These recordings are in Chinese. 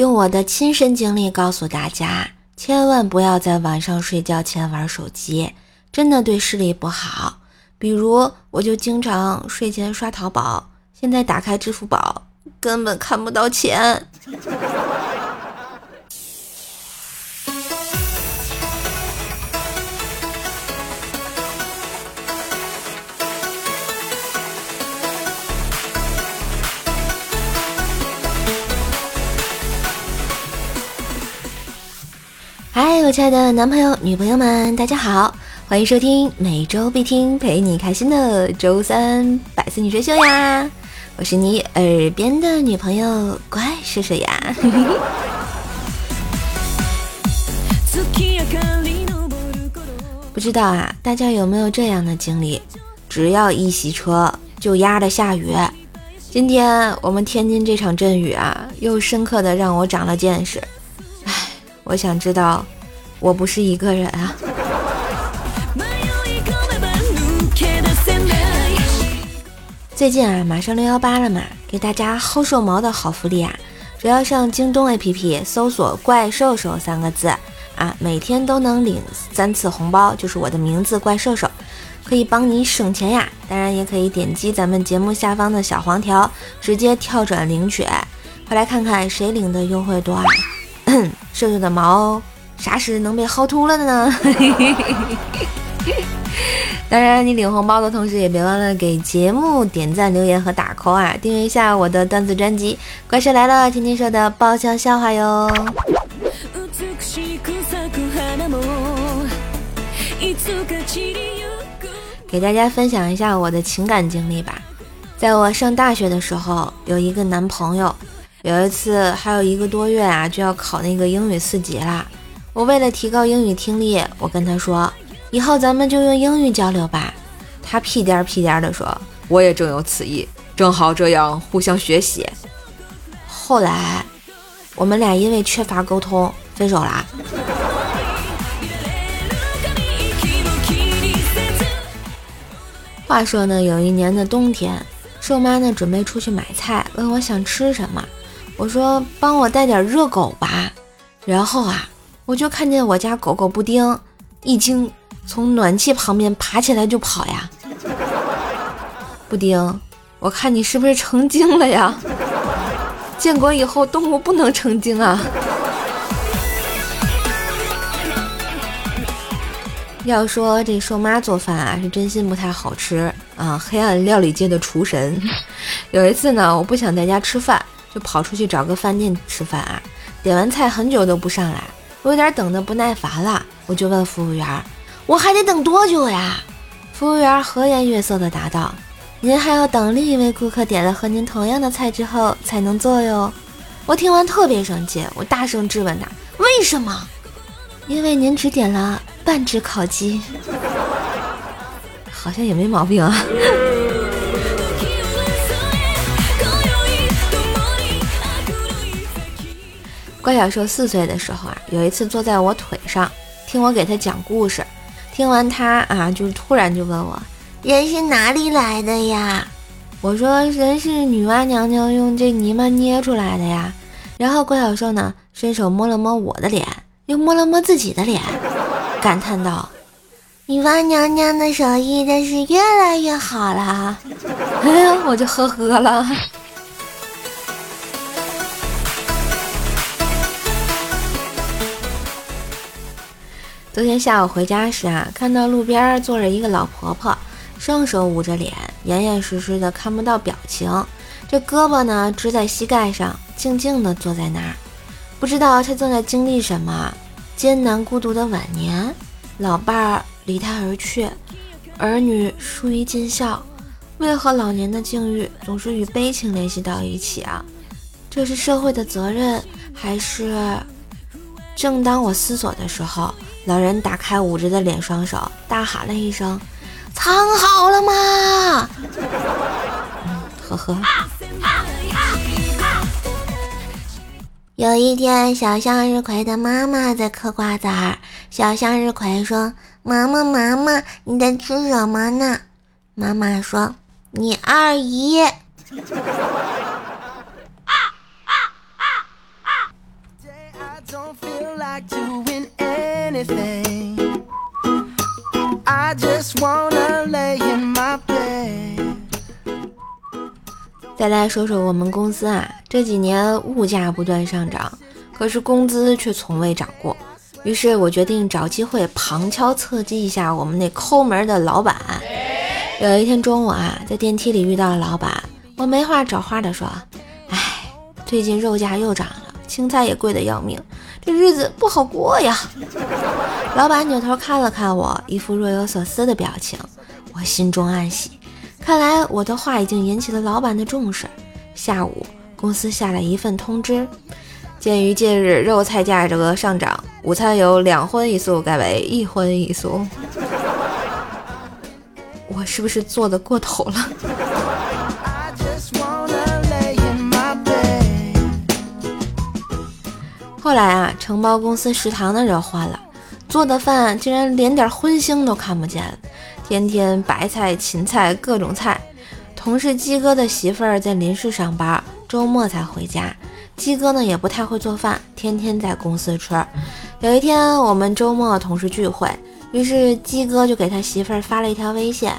用我的亲身经历告诉大家，千万不要在晚上睡觉前玩手机，真的对视力不好。比如，我就经常睡前刷淘宝，现在打开支付宝，根本看不到钱。嗨，我亲爱的男朋友、女朋友们，大家好，欢迎收听每周必听、陪你开心的周三百思女神秀呀！我是你耳边的女朋友，乖睡睡呀。不知道啊，大家有没有这样的经历？只要一洗车，就压着下雨。今天我们天津这场阵雨啊，又深刻的让我长了见识。我想知道，我不是一个人啊。最近啊，马上六幺八了嘛，给大家薅瘦毛的好福利啊！只要上京东 APP 搜索“怪兽兽”三个字啊，每天都能领三次红包，就是我的名字“怪兽兽”，可以帮你省钱呀。当然，也可以点击咱们节目下方的小黄条，直接跳转领取。快来看看谁领的优惠多啊！瘦瘦的毛啥时能被薅秃了的呢？当然，你领红包的同时也别忘了给节目点赞、留言和打 call 啊！订阅一下我的段子专辑《怪兽来了》，天天说的爆笑笑话哟。给大家分享一下我的情感经历吧。在我上大学的时候，有一个男朋友。有一次，还有一个多月啊，就要考那个英语四级啦。我为了提高英语听力，我跟他说，以后咱们就用英语交流吧。他屁颠儿屁颠儿的说，我也正有此意，正好这样互相学习。后来，我们俩因为缺乏沟通分手啦。话说呢，有一年的冬天，瘦妈呢准备出去买菜，问我想吃什么。我说帮我带点热狗吧，然后啊，我就看见我家狗狗布丁一惊，从暖气旁边爬起来就跑呀。布丁，我看你是不是成精了呀？建国以后动物不能成精啊。要说这瘦妈做饭啊，是真心不太好吃啊，黑暗料理界的厨神。有一次呢，我不想在家吃饭。就跑出去找个饭店吃饭啊！点完菜很久都不上来，我有点等的不耐烦了，我就问服务员：“我还得等多久呀？”服务员和颜悦色的答道：“您还要等另一位顾客点了和您同样的菜之后才能做哟。”我听完特别生气，我大声质问他：“为什么？”“因为您只点了半只烤鸡。”好像也没毛病啊。怪小兽四岁的时候啊，有一次坐在我腿上听我给他讲故事，听完他啊，就是突然就问我：“人是哪里来的呀？”我说：“人是女娲娘娘用这泥巴捏出来的呀。”然后怪小兽呢，伸手摸了摸我的脸，又摸了摸自己的脸，感叹道：“女娲娘娘的手艺真是越来越好了。” 哎呀，我就呵呵了。昨天下午回家时啊，看到路边坐着一个老婆婆，双手捂着脸，严严实实的看不到表情，这胳膊呢支在膝盖上，静静的坐在那儿，不知道她正在经历什么艰难孤独的晚年。老伴儿离她而去，儿女疏于尽孝，为何老年的境遇总是与悲情联系到一起啊？这是社会的责任，还是？正当我思索的时候。老人打开捂着的脸，双手大喊了一声：“藏好了吗？”呵呵。有一天，小向日葵的妈妈在嗑瓜子儿。小向日葵说：“妈妈，妈妈，你在吃什么呢？”妈妈说：“你二姨。” If i just wanna lay in my day 再来说说我们公司啊，这几年物价不断上涨，可是工资却从未涨过。于是我决定找机会旁敲侧击一下我们那抠门的老板。有一天中午啊，在电梯里遇到了老板，我没话找话的说：“哎，最近肉价又涨，青菜也贵得要命，这日子不好过呀。”老板扭头看了看我，一副若有所思的表情，我心中暗喜。看来我的话已经引起了老板的重视。下午，公司下了一份通知：鉴于近日肉菜价格上涨，午餐由两荤一素改为一荤一素。我是不是做的过头了？后来啊，承包公司食堂的人换了，做的饭竟然连点荤腥都看不见了。天天白菜、芹菜各种菜。同事鸡哥的媳妇儿在临市上班，周末才回家。鸡哥呢也不太会做饭，天天在公司吃。有一天我们周末同事聚会，于是鸡哥就给他媳妇儿发了一条微信：“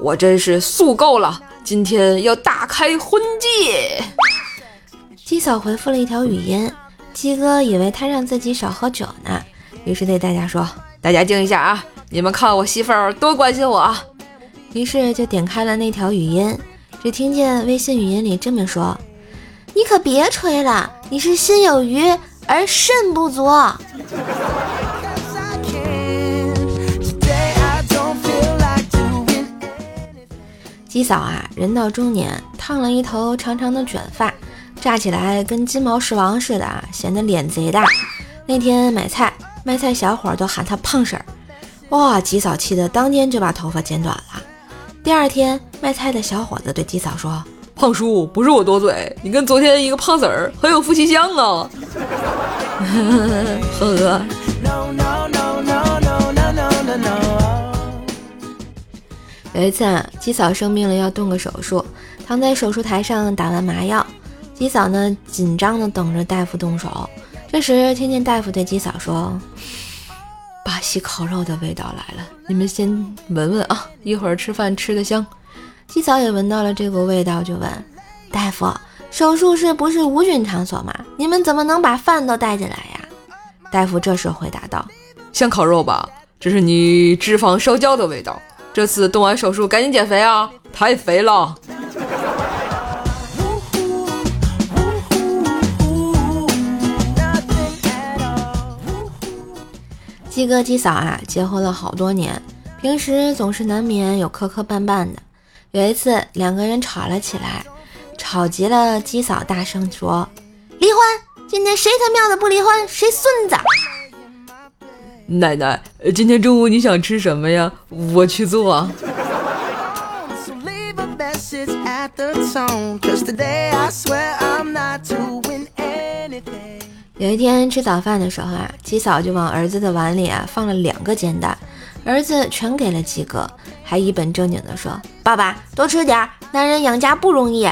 我真是素够了，今天要大开荤戒。”鸡嫂回复了一条语音，鸡哥以为他让自己少喝酒呢，于是对大家说：“大家静一下啊。”你们看我媳妇儿多关心我，于是就点开了那条语音，只听见微信语音里这么说：“你可别吹了，你是心有余而肾不足。”鸡嫂啊，人到中年，烫了一头长长的卷发，炸起来跟金毛狮王似的，显得脸贼大。那天买菜，卖菜小伙都喊他胖婶儿。哇！鸡嫂气得当天就把头发剪短了。第二天，卖菜的小伙子对鸡嫂说：“胖叔，不是我多嘴，你跟昨天一个胖子儿很有夫妻相啊。”呵呵。有一次，鸡嫂生病了，要动个手术，躺在手术台上打完麻药。鸡嫂呢，紧张的等着大夫动手。这时，听见大夫对鸡嫂说。巴西烤肉的味道来了，你们先闻闻啊，一会儿吃饭吃的香。鸡嫂也闻到了这股味道，就问大夫：“手术室不是无菌场所吗？你们怎么能把饭都带进来呀？”大夫这时回答道：“像烤肉吧？这是你脂肪烧焦的味道。这次动完手术赶紧减肥啊，太肥了。”鸡哥鸡嫂啊，结婚了好多年，平时总是难免有磕磕绊绊的。有一次，两个人吵了起来，吵急了，鸡嫂大声说：“离婚！今天谁他喵的不离婚，谁孙子！”奶奶，今天中午你想吃什么呀？我去做。有一天吃早饭的时候啊，鸡嫂就往儿子的碗里啊放了两个煎蛋，儿子全给了鸡哥，还一本正经地说：“爸爸多吃点，男人养家不容易。”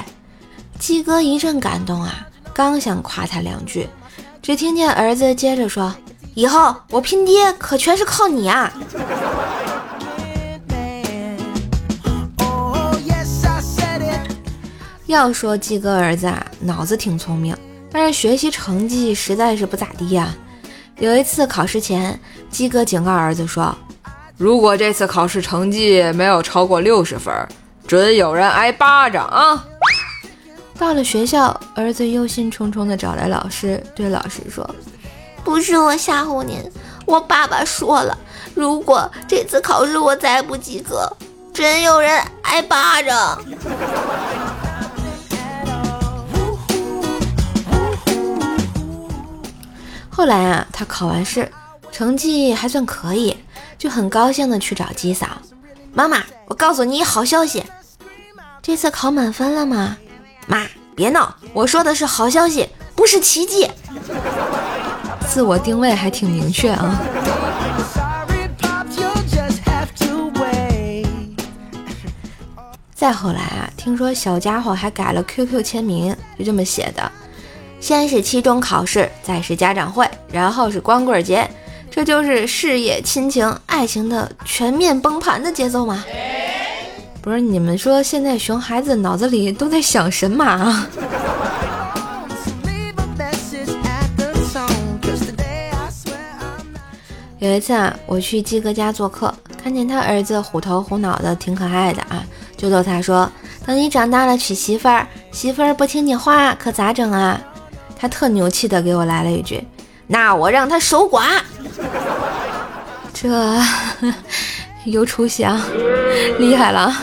鸡哥一阵感动啊，刚想夸他两句，只听见儿子接着说：“以后我拼爹可全是靠你啊！”要说鸡哥儿子啊，脑子挺聪明。但是学习成绩实在是不咋地呀。有一次考试前，鸡哥警告儿子说：“如果这次考试成绩没有超过六十分，准有人挨巴掌啊！”到了学校，儿子忧心忡忡地找来老师，对老师说：“不是我吓唬您，我爸爸说了，如果这次考试我再不及格，准有人挨巴掌。”后来啊，他考完试，成绩还算可以，就很高兴的去找鸡嫂。妈妈，我告诉你一好消息，这次考满分了吗？妈，别闹，我说的是好消息，不是奇迹。自我定位还挺明确啊。再后来啊，听说小家伙还改了 QQ 签名，就这么写的。先是期中考试，再是家长会，然后是光棍节，这就是事业、亲情、爱情的全面崩盘的节奏吗？不是你们说现在熊孩子脑子里都在想神马啊？有一次啊，我去鸡哥家做客，看见他儿子虎头虎脑的，挺可爱的啊，就逗他说：“等你长大了娶媳妇儿，媳妇儿不听你话，可咋整啊？”他特牛气的给我来了一句：“那我让他守寡。”这 有出息啊，厉害了。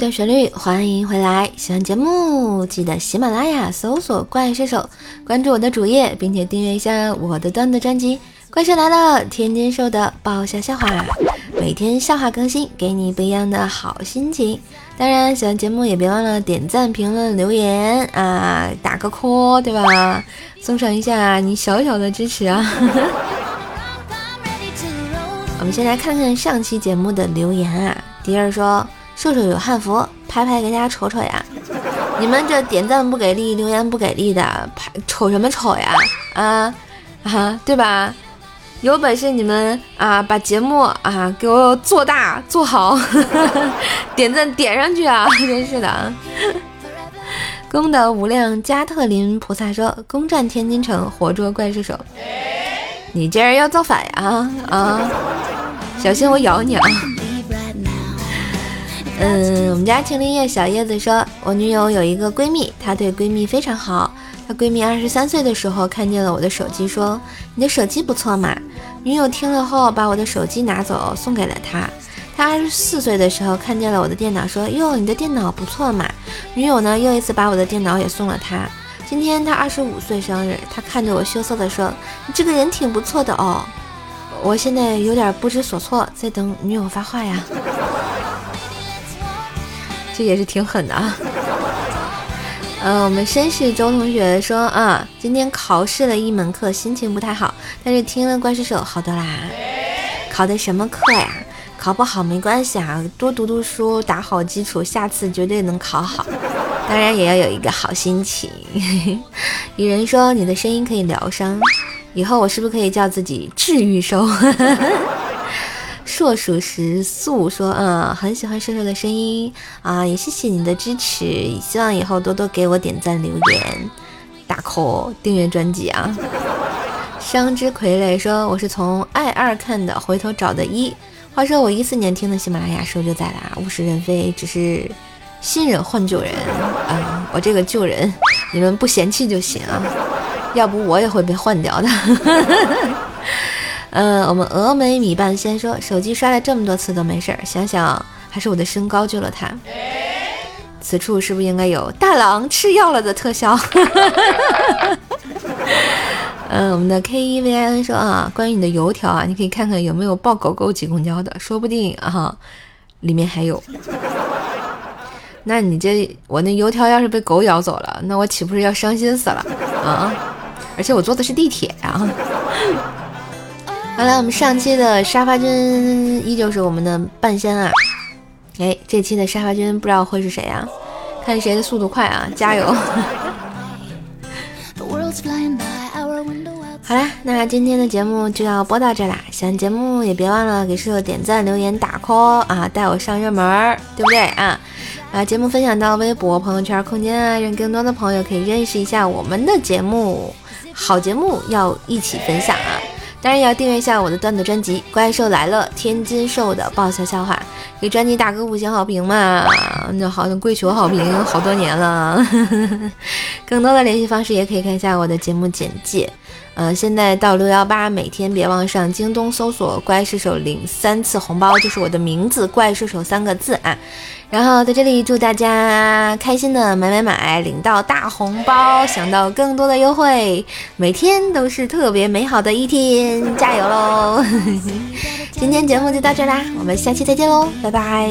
一段旋律，欢迎回来！喜欢节目记得喜马拉雅搜索“怪兽手”，关注我的主页，并且订阅一下我的段子专辑《怪兽来了》，天天兽的爆笑笑话，每天笑话更新，给你不一样的好心情。当然，喜欢节目也别忘了点赞、评论、留言啊，打个 call，对吧？送上一下你小小的支持啊！我们先来看看上期节目的留言啊，迪儿说。瘦瘦有汉服，拍拍给大家瞅瞅呀！你们这点赞不给力，留言不给力的，拍瞅什么瞅呀？啊啊，对吧？有本事你们啊，把节目啊给我做大做好，点赞点上去啊！真是的啊。功德无量，加特林菩萨说：“攻占天津城，活捉怪兽手。”你这人要造反呀？啊，小心我咬你啊！嗯，我们家青林叶小叶子说，我女友有一个闺蜜，她对闺蜜非常好。她闺蜜二十三岁的时候看见了我的手机，说你的手机不错嘛。女友听了后把我的手机拿走送给了她。她二十四岁的时候看见了我的电脑，说哟你的电脑不错嘛。女友呢又一次把我的电脑也送了她。今天她二十五岁生日，她看着我羞涩的说，你这个人挺不错的哦。我现在有点不知所措，在等女友发话呀。这也是挺狠的啊！嗯，我们绅士周同学说啊，今天考试了一门课，心情不太好，但是听了怪兽手好多啦。考的什么课呀？考不好没关系啊，多读读书，打好基础，下次绝对能考好。当然也要有一个好心情。有人说你的声音可以疗伤，以后我是不是可以叫自己治愈兽？硕鼠食素说：“嗯，很喜欢瘦瘦的声音啊，也谢谢你的支持，希望以后多多给我点赞、留言、打 call、订阅专辑啊。”伤之傀儡说：“我是从爱二看的，回头找的一。话说我一四年听的喜马拉雅时候就在啦，物是人非，只是新人换旧人啊。我这个旧人，你们不嫌弃就行啊，要不我也会被换掉的。”嗯，我们峨眉米半仙说，手机摔了这么多次都没事儿，想想还是我的身高救了他。此处是不是应该有大郎吃药了的特效？嗯，我们的 K E V I N 说啊，关于你的油条啊，你可以看看有没有抱狗狗挤公交的，说不定啊，里面还有。那你这我那油条要是被狗咬走了，那我岂不是要伤心死了啊？而且我坐的是地铁啊。好了，我们上期的沙发君依旧是我们的半仙啊！哎，这期的沙发君不知道会是谁啊？看谁的速度快啊！加油！好啦，那今天的节目就要播到这啦。喜欢节目也别忘了给叔叔点赞、留言、打 call 啊，带我上热门，对不对啊？把节目分享到微博、朋友圈、空间啊，让更多的朋友可以认识一下我们的节目。好节目要一起分享啊！当然也要订阅一下我的段子专辑《怪兽来了》，天津兽的爆笑笑话，给专辑打个五星好评嘛！那好像跪求好评好多年了。更多的联系方式也可以看一下我的节目简介。呃，现在到六幺八，每天别忘上京东搜索“怪兽手”领三次红包，就是我的名字“怪兽手”三个字啊。然后在这里祝大家开心的买买买，领到大红包，享到更多的优惠，每天都是特别美好的一天，加油喽！今天节目就到这啦，我们下期再见喽，拜拜。